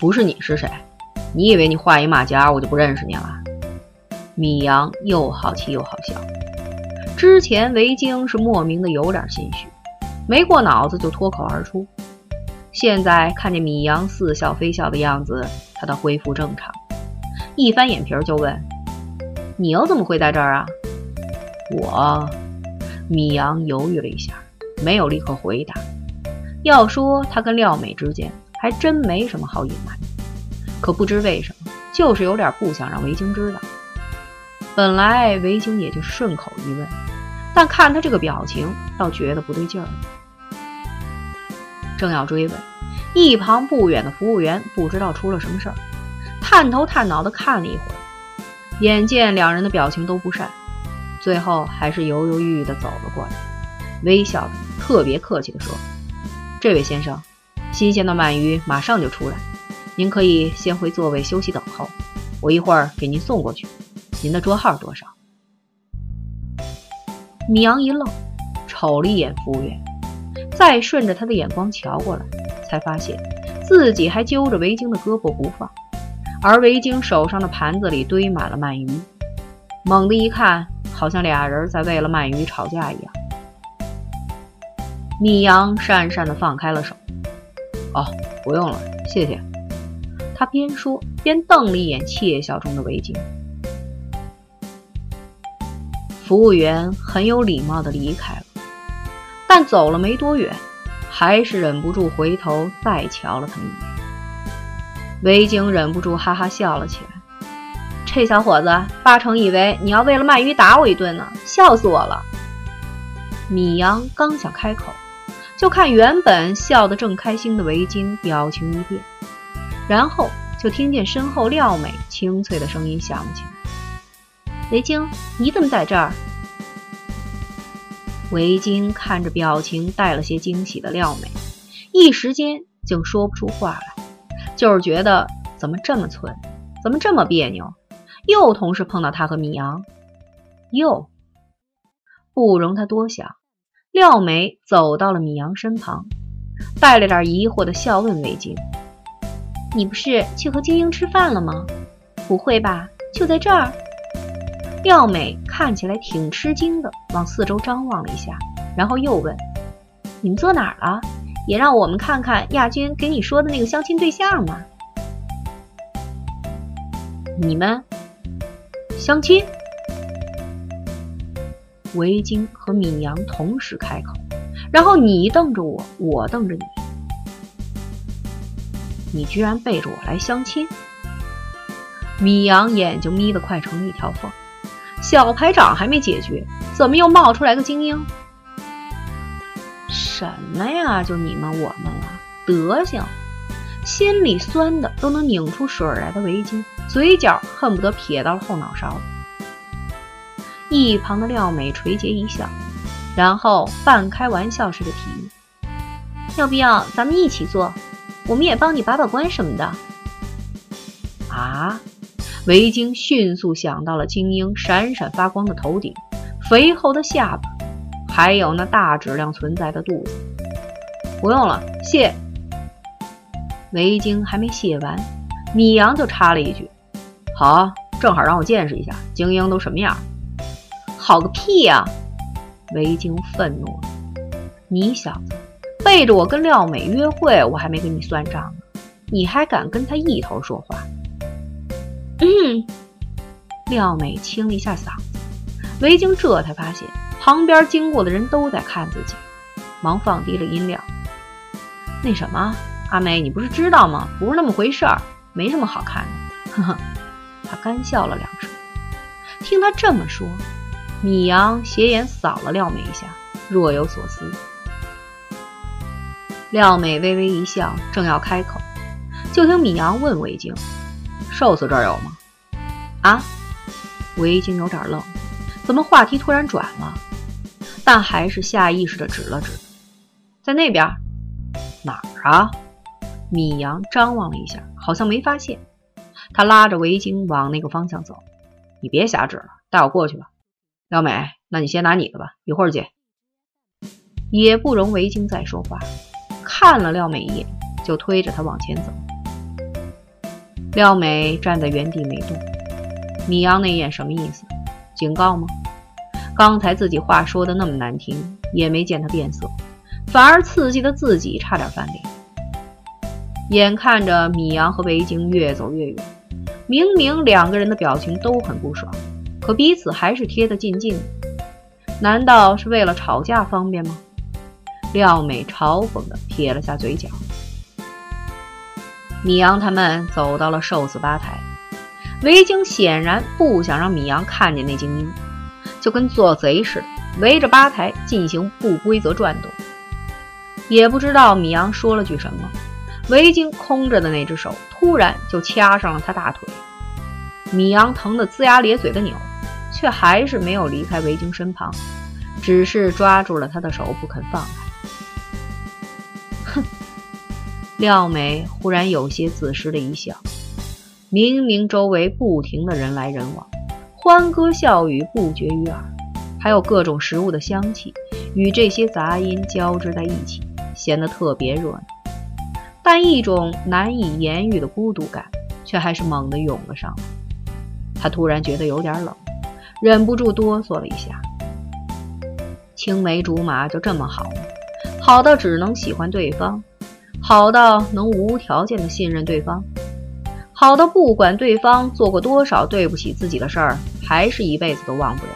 不是你是谁？你以为你画一马甲，我就不认识你了？米阳又好气又好笑。之前维京是莫名的有点心虚，没过脑子就脱口而出。现在看见米阳似笑非笑的样子，他倒恢复正常，一翻眼皮就问：“你又怎么会在这儿啊？”我，米阳犹豫了一下，没有立刻回答。要说他跟廖美之间，还真没什么好隐瞒的。可不知为什么，就是有点不想让维京知道。本来维京也就顺口一问，但看他这个表情，倒觉得不对劲儿。正要追问，一旁不远的服务员不知道出了什么事儿，探头探脑的看了一会儿，眼见两人的表情都不善，最后还是犹犹豫豫的走了过来，微笑的特别客气的说：“这位先生，新鲜的鳗鱼马上就出来，您可以先回座位休息等候，我一会儿给您送过去。您的桌号多少？”米阳一愣，瞅了一眼服务员。再顺着他的眼光瞧过来，才发现自己还揪着维京的胳膊不放，而维京手上的盘子里堆满了鳗鱼。猛地一看，好像俩人在为了鳗鱼吵架一样。米阳讪讪地放开了手。哦，不用了，谢谢。他边说边瞪了一眼窃笑中的维京。服务员很有礼貌地离开了。但走了没多远，还是忍不住回头再瞧了他一眼。维京忍不住哈哈笑了起来。这小伙子八成以为你要为了鳗鱼打我一顿呢，笑死我了。米阳刚想开口，就看原本笑得正开心的维京表情一变，然后就听见身后廖美清脆的声音响起来：“维京，你怎么在这儿？”维京看着表情带了些惊喜的廖美，一时间竟说不出话来，就是觉得怎么这么寸，怎么这么别扭，又同时碰到他和米阳，又不容他多想，廖美走到了米阳身旁，带了点疑惑的笑问维京：“你不是去和精英吃饭了吗？不会吧，就在这儿？”廖美看起来挺吃惊的，往四周张望了一下，然后又问：“你们坐哪儿了？也让我们看看亚军给你说的那个相亲对象吗？”你们相亲？维京和米阳同时开口，然后你瞪着我，我瞪着你，你居然背着我来相亲？米阳眼睛眯得快成了一条缝。小排长还没解决，怎么又冒出来个精英？什么呀？就你们我们了，德行！心里酸的都能拧出水来的围巾，嘴角恨不得撇到后脑勺。一旁的廖美垂睫一笑，然后半开玩笑似的提议：“要不要咱们一起做？我们也帮你把把关什么的。”啊？维京迅速想到了精英闪闪发光的头顶、肥厚的下巴，还有那大质量存在的肚子。不用了，谢。维京还没谢完，米阳就插了一句：“好，正好让我见识一下精英都什么样。”好个屁呀！维京愤怒了：“你小子背着我跟廖美约会，我还没跟你算账呢，你还敢跟他一头说话？”嗯，廖美清了一下嗓子，维京这才发现旁边经过的人都在看自己，忙放低了音量。那什么，阿美，你不是知道吗？不是那么回事儿，没什么好看的。呵呵，他干笑了两声。听他这么说，米阳斜眼扫了廖美一下，若有所思。廖美微微一笑，正要开口，就听米阳问维京。寿司这儿有吗？啊，维京有点愣，怎么话题突然转了？但还是下意识的指了指，在那边。哪儿啊？米阳张望了一下，好像没发现。他拉着维京往那个方向走。你别瞎指了，带我过去吧。廖美，那你先拿你的吧，一会儿见。也不容维京再说话，看了廖美一眼，就推着他往前走。廖美站在原地没动。米阳那眼什么意思？警告吗？刚才自己话说的那么难听，也没见他变色，反而刺激的自己差点翻脸。眼看着米阳和维京越走越远，明明两个人的表情都很不爽，可彼此还是贴得近近的。难道是为了吵架方便吗？廖美嘲讽地撇了下嘴角。米阳他们走到了寿司吧台，维京显然不想让米阳看见那精英，就跟做贼似的，围着吧台进行不规则转动。也不知道米阳说了句什么，维京空着的那只手突然就掐上了他大腿，米阳疼得龇牙咧嘴的扭。却还是没有离开维京身旁，只是抓住了他的手不肯放开。哼，廖美忽然有些自失的一笑。明明周围不停的人来人往，欢歌笑语不绝于耳，还有各种食物的香气与这些杂音交织在一起，显得特别热闹。但一种难以言喻的孤独感却还是猛地涌了上来。他突然觉得有点冷。忍不住哆嗦了一下。青梅竹马就这么好？好到只能喜欢对方，好到能无条件的信任对方，好到不管对方做过多少对不起自己的事儿，还是一辈子都忘不了，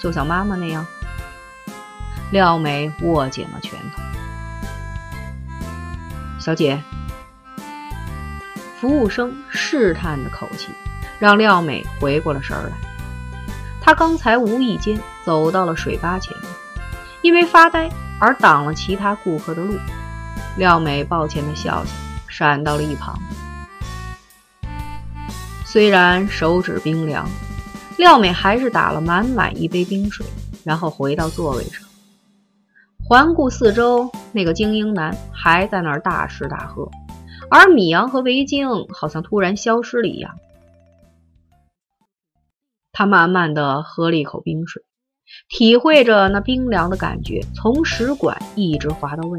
就像妈妈那样。廖美握紧了拳头。小姐，服务生试探的口气让廖美回过了神来。他刚才无意间走到了水吧前面，因为发呆而挡了其他顾客的路。廖美抱歉地笑笑，闪到了一旁。虽然手指冰凉，廖美还是打了满满一杯冰水，然后回到座位上，环顾四周，那个精英男还在那儿大吃大喝，而米阳和维京好像突然消失了一样。他慢慢的喝了一口冰水，体会着那冰凉的感觉，从食管一直滑到胃，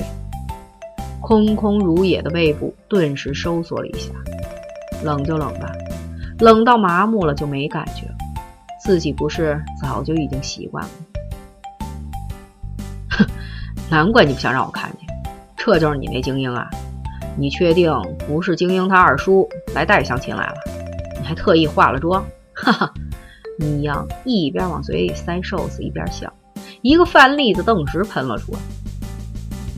空空如也的胃部顿时收缩了一下。冷就冷吧，冷到麻木了就没感觉了。自己不是早就已经习惯了？哼，难怪你不想让我看见，这就是你那精英啊！你确定不是精英他二叔来带相亲来了？你还特意化了妆，哈哈。米阳一边往嘴里塞寿司，一边笑，一个饭粒子顿时喷了出来。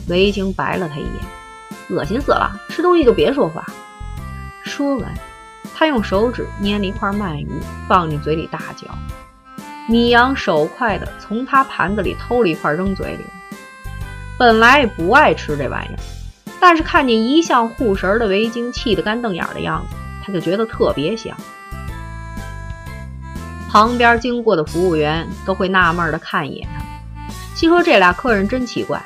维京白了他一眼，恶心死了！吃东西就别说话。说完，他用手指捏了一块鳗鱼，放进嘴里大嚼。米阳手快的从他盘子里偷了一块扔嘴里。本来不爱吃这玩意。儿，但是看见一向护食的维京气得干瞪眼的样子，他就觉得特别香。旁边经过的服务员都会纳闷地看一眼他，心说这俩客人真奇怪，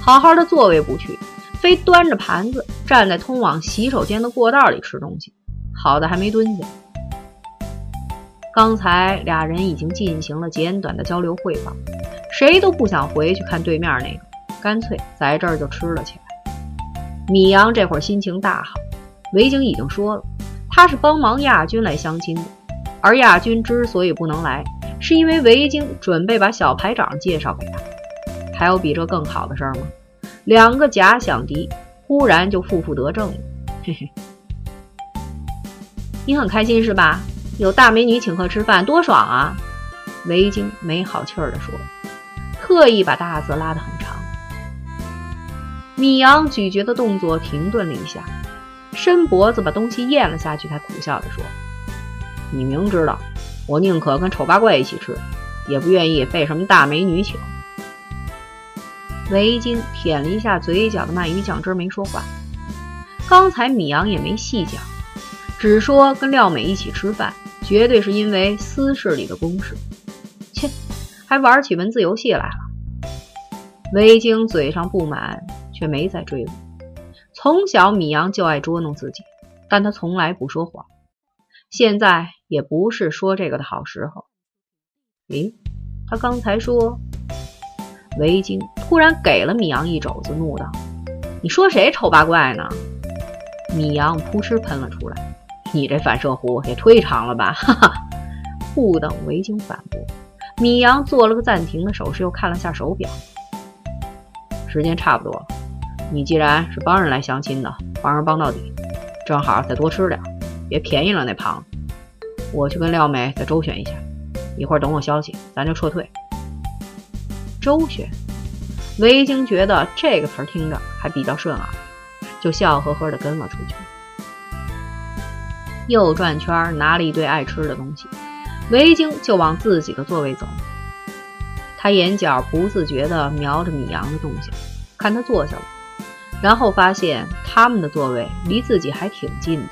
好好的座位不去，非端着盘子站在通往洗手间的过道里吃东西，好的还没蹲下。刚才俩人已经进行了简短的交流汇报，谁都不想回去看对面那个，干脆在这儿就吃了起来。米阳这会儿心情大好，维京已经说了，他是帮忙亚军来相亲的。而亚军之所以不能来，是因为维京准备把小排长介绍给他。还有比这更好的事儿吗？两个假想敌忽然就负负得正了，嘿嘿。你很开心是吧？有大美女请客吃饭，多爽啊！维京没好气儿地说，特意把大字拉得很长。米阳咀嚼的动作停顿了一下，伸脖子把东西咽了下去，才苦笑着说。你明知道，我宁可跟丑八怪一起吃，也不愿意被什么大美女请。维京舔了一下嘴角的鳗鱼酱汁，没说话。刚才米阳也没细讲，只说跟廖美一起吃饭，绝对是因为私事里的公事。切，还玩起文字游戏来了。维京嘴上不满，却没再追问。从小米阳就爱捉弄自己，但他从来不说谎。现在也不是说这个的好时候。咦，他刚才说？维京突然给了米阳一肘子，怒道：“你说谁丑八怪呢？”米阳扑哧喷了出来，你这反射弧也忒长了吧？哈哈！不等维京反驳，米阳做了个暂停的手势，又看了下手表，时间差不多了。你既然是帮人来相亲的，帮人帮到底，正好再多吃点，别便宜了那胖子。我去跟廖美再周旋一下，一会儿等我消息，咱就撤退。周旋，维京觉得这个词听着还比较顺耳，就笑呵呵地跟了出去。又转圈，拿了一堆爱吃的东西，维京就往自己的座位走。他眼角不自觉地瞄着米阳的动向，看他坐下了，然后发现他们的座位离自己还挺近的。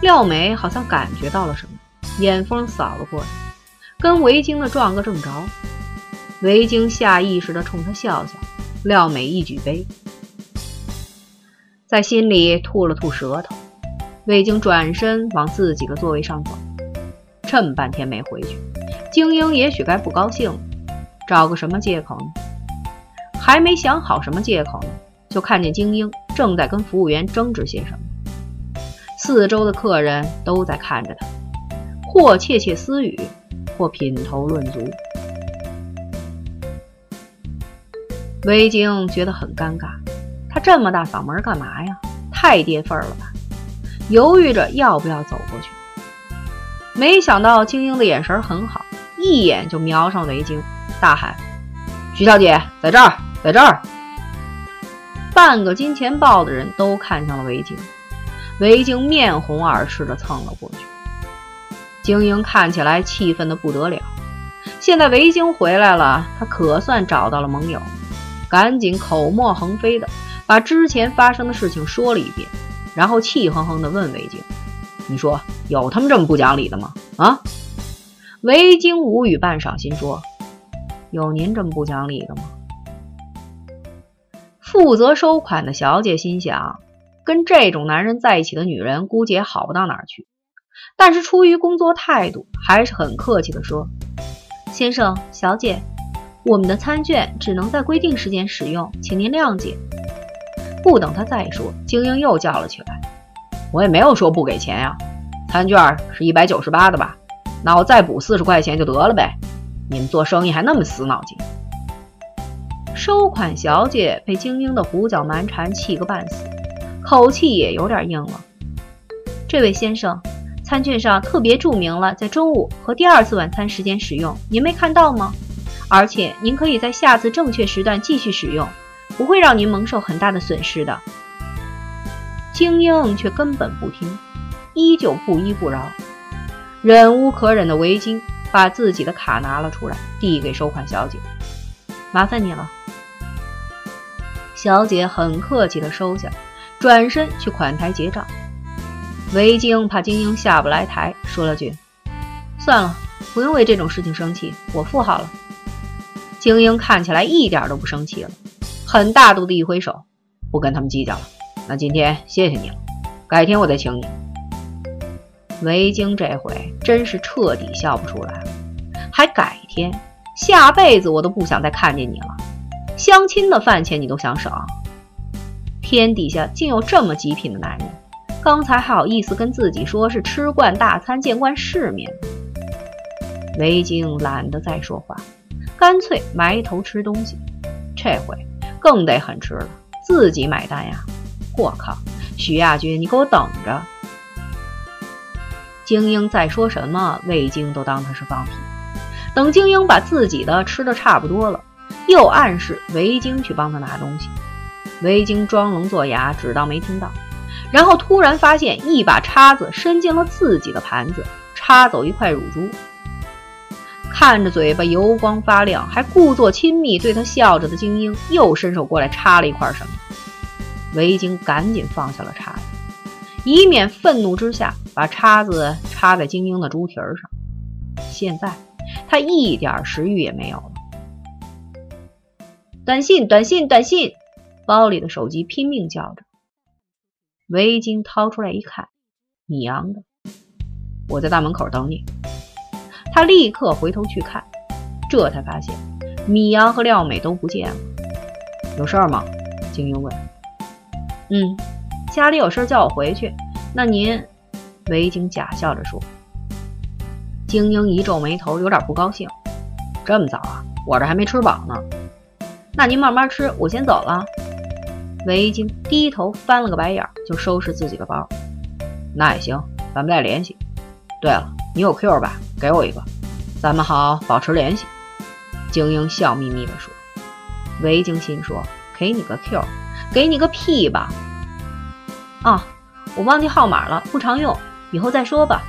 廖美好像感觉到了什么，眼风扫了过来，跟维京的撞个正着。维京下意识地冲他笑笑，廖美一举杯，在心里吐了吐舌头。魏京转身往自己的座位上走，这么半天没回去，精英也许该不高兴了，找个什么借口呢？还没想好什么借口呢，就看见精英正在跟服务员争执些什么，四周的客人都在看着他，或窃窃私语，或品头论足。维京觉得很尴尬，他这么大嗓门干嘛呀？太跌份了吧？犹豫着要不要走过去，没想到精英的眼神很好，一眼就瞄上维京，大喊：“徐小姐，在这儿，在这儿！”半个金钱豹的人都看向了维京，维京面红耳赤地蹭了过去。精英看起来气愤得不得了，现在维京回来了，他可算找到了盟友，赶紧口沫横飞的把之前发生的事情说了一遍。然后气哼哼地问维京：“你说有他们这么不讲理的吗？”啊！维京无语半晌，心说：“有您这么不讲理的吗？”负责收款的小姐心想：跟这种男人在一起的女人，估计也好不到哪儿去。但是出于工作态度，还是很客气地说：“先生、小姐，我们的餐券只能在规定时间使用，请您谅解。”不等他再说，精英又叫了起来：“我也没有说不给钱呀，餐券是一百九十八的吧？那我再补四十块钱就得了呗。你们做生意还那么死脑筋。”收款小姐被精英的胡搅蛮缠气个半死，口气也有点硬了。这位先生，餐券上特别注明了在中午和第二次晚餐时间使用，您没看到吗？而且您可以在下次正确时段继续使用。不会让您蒙受很大的损失的。精英却根本不听，依旧不依不饶。忍无可忍的维京把自己的卡拿了出来，递给收款小姐：“麻烦你了。”小姐很客气地收下，转身去款台结账。维京怕精英下不来台，说了句：“算了，不用为这种事情生气，我付好了。”精英看起来一点都不生气了。很大度的一挥手，不跟他们计较了。那今天谢谢你了，改天我再请你。维京这回真是彻底笑不出来了，还改天？下辈子我都不想再看见你了。相亲的饭钱你都想省？天底下竟有这么极品的男人，刚才还好意思跟自己说是吃惯大餐、见惯世面。维京懒得再说话，干脆埋头吃东西。这回。更得狠吃了，自己买单呀！我靠，徐亚军，你给我等着！精英再说什么，魏京都当他是放屁。等精英把自己的吃的差不多了，又暗示维京去帮他拿东西。维京装聋作哑，只当没听到，然后突然发现一把叉子伸进了自己的盘子，插走一块乳猪。看着嘴巴油光发亮，还故作亲密对他笑着的精英，又伸手过来插了一块什么。维京赶紧放下了叉子，以免愤怒之下把叉子插在精英的猪蹄儿上。现在他一点食欲也没有了。短信，短信，短信！包里的手机拼命叫着。围巾掏出来一看，米阳的，我在大门口等你。他立刻回头去看，这才发现米阳和廖美都不见了。有事儿吗？精英问。嗯，家里有事儿叫我回去。那您围巾假笑着说。精英一皱眉头，有点不高兴。这么早啊？我这还没吃饱呢。那您慢慢吃，我先走了。维京低头翻了个白眼，就收拾自己的包。那也行，咱们再联系。对了，你有 Q 吧？给我一个，咱们好保持联系。精英笑眯眯地说。维京心说：给你个 Q，给你个屁吧！啊，我忘记号码了，不常用，以后再说吧。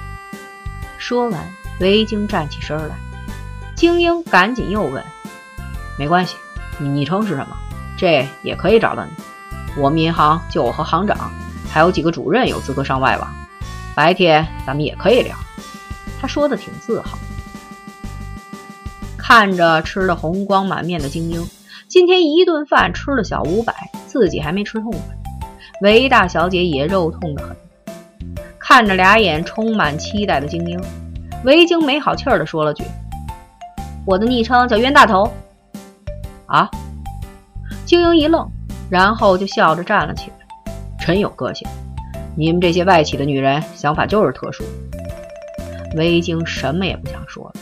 说完，维京站起身来。精英赶紧又问：没关系，你昵称是什么？这也可以找到你。我们银行就我和行长，还有几个主任有资格上外网。白天咱们也可以聊。他说的挺自豪。看着吃的红光满面的精英，今天一顿饭吃了小五百，自己还没吃痛快。韦大小姐也肉痛的很。看着俩眼充满期待的精英，韦晶没好气儿的说了句：“我的昵称叫冤大头。”啊！精英一愣，然后就笑着站了起来，真有个性。你们这些外企的女人想法就是特殊。韦京什么也不想说了，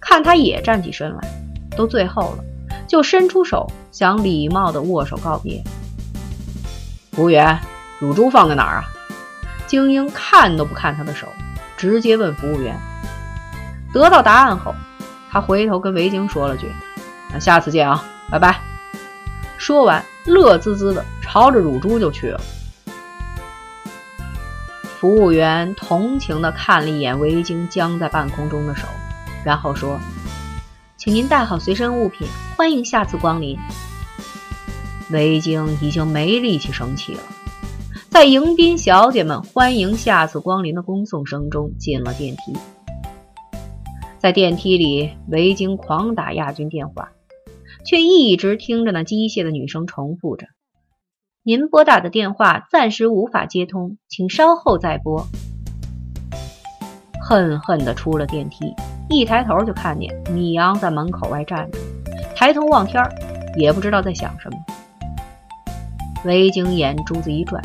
看他也站起身来，都最后了，就伸出手想礼貌的握手告别。服务员，乳猪放在哪儿啊？精英看都不看他的手，直接问服务员。得到答案后，他回头跟维京说了句：“那下次见啊，拜拜。”说完，乐滋滋的朝着乳猪就去了。服务员同情的看了一眼维京僵在半空中的手，然后说：“请您带好随身物品，欢迎下次光临。”维京已经没力气生气了，在迎宾小姐们欢迎下次光临的恭送声中进了电梯。在电梯里，维京狂打亚军电话，却一直听着那机械的女声重复着。您拨打的电话暂时无法接通，请稍后再拨。恨恨地出了电梯，一抬头就看见米阳在门口外站着，抬头望天，也不知道在想什么。维京眼珠子一转，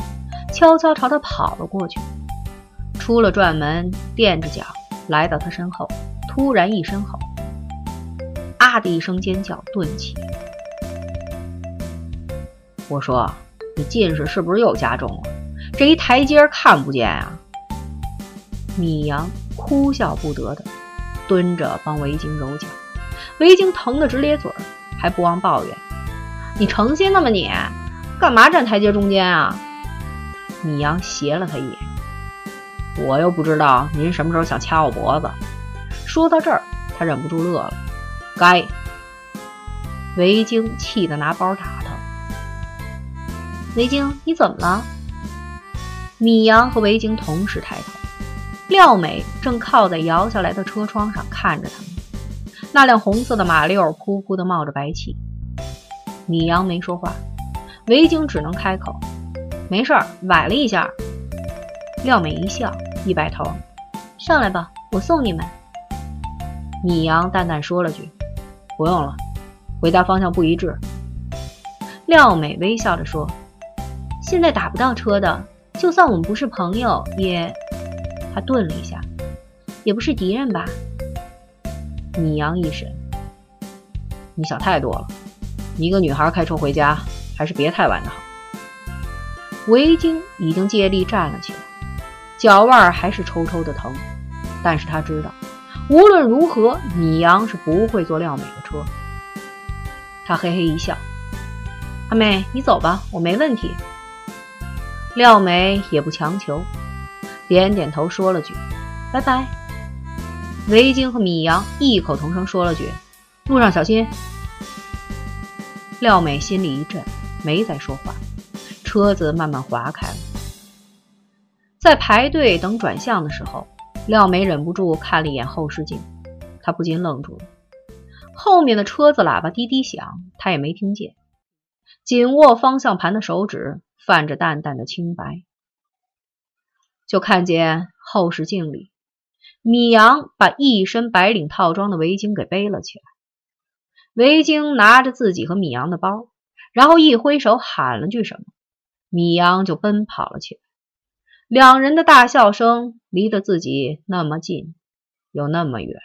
悄悄朝他跑了过去，出了转门，垫着脚来到他身后，突然一声吼，啊的一声尖叫顿起。我说。你近视是不是又加重了？这一台阶看不见啊！米阳哭笑不得的蹲着帮维京揉脚，维京疼得直咧嘴，还不忘抱怨：“你成心的吗？你干嘛站台阶中间啊？”米阳斜了他一眼：“我又不知道您什么时候想掐我脖子。”说到这儿，他忍不住乐了。该！维京气得拿包打他。维京，你怎么了？米阳和维京同时抬头，廖美正靠在摇下来的车窗上看着他们。那辆红色的马六噗噗的冒着白气。米阳没说话，维京只能开口：“没事儿，崴了一下。”廖美一笑，一摆头：“上来吧，我送你们。”米阳淡淡说了句：“不用了，回家方向不一致。”廖美微笑着说。现在打不到车的，就算我们不是朋友，也……他顿了一下，也不是敌人吧？米阳一神，你想太多了。一个女孩开车回家，还是别太晚的好。维京已经借力站了起来，脚腕还是抽抽的疼，但是他知道，无论如何，米阳是不会坐廖美的车。他嘿嘿一笑：“阿妹，你走吧，我没问题。”廖美也不强求，点点头，说了句“拜拜”。维京和米阳异口同声说了句“路上小心”。廖美心里一震，没再说话。车子慢慢划开了，在排队等转向的时候，廖梅忍不住看了一眼后视镜，她不禁愣住了。后面的车子喇叭滴滴响，她也没听见，紧握方向盘的手指。泛着淡淡的清白，就看见后视镜里，米阳把一身白领套装的围巾给背了起来。围巾拿着自己和米阳的包，然后一挥手喊了句什么，米阳就奔跑了起来。两人的大笑声离得自己那么近，又那么远。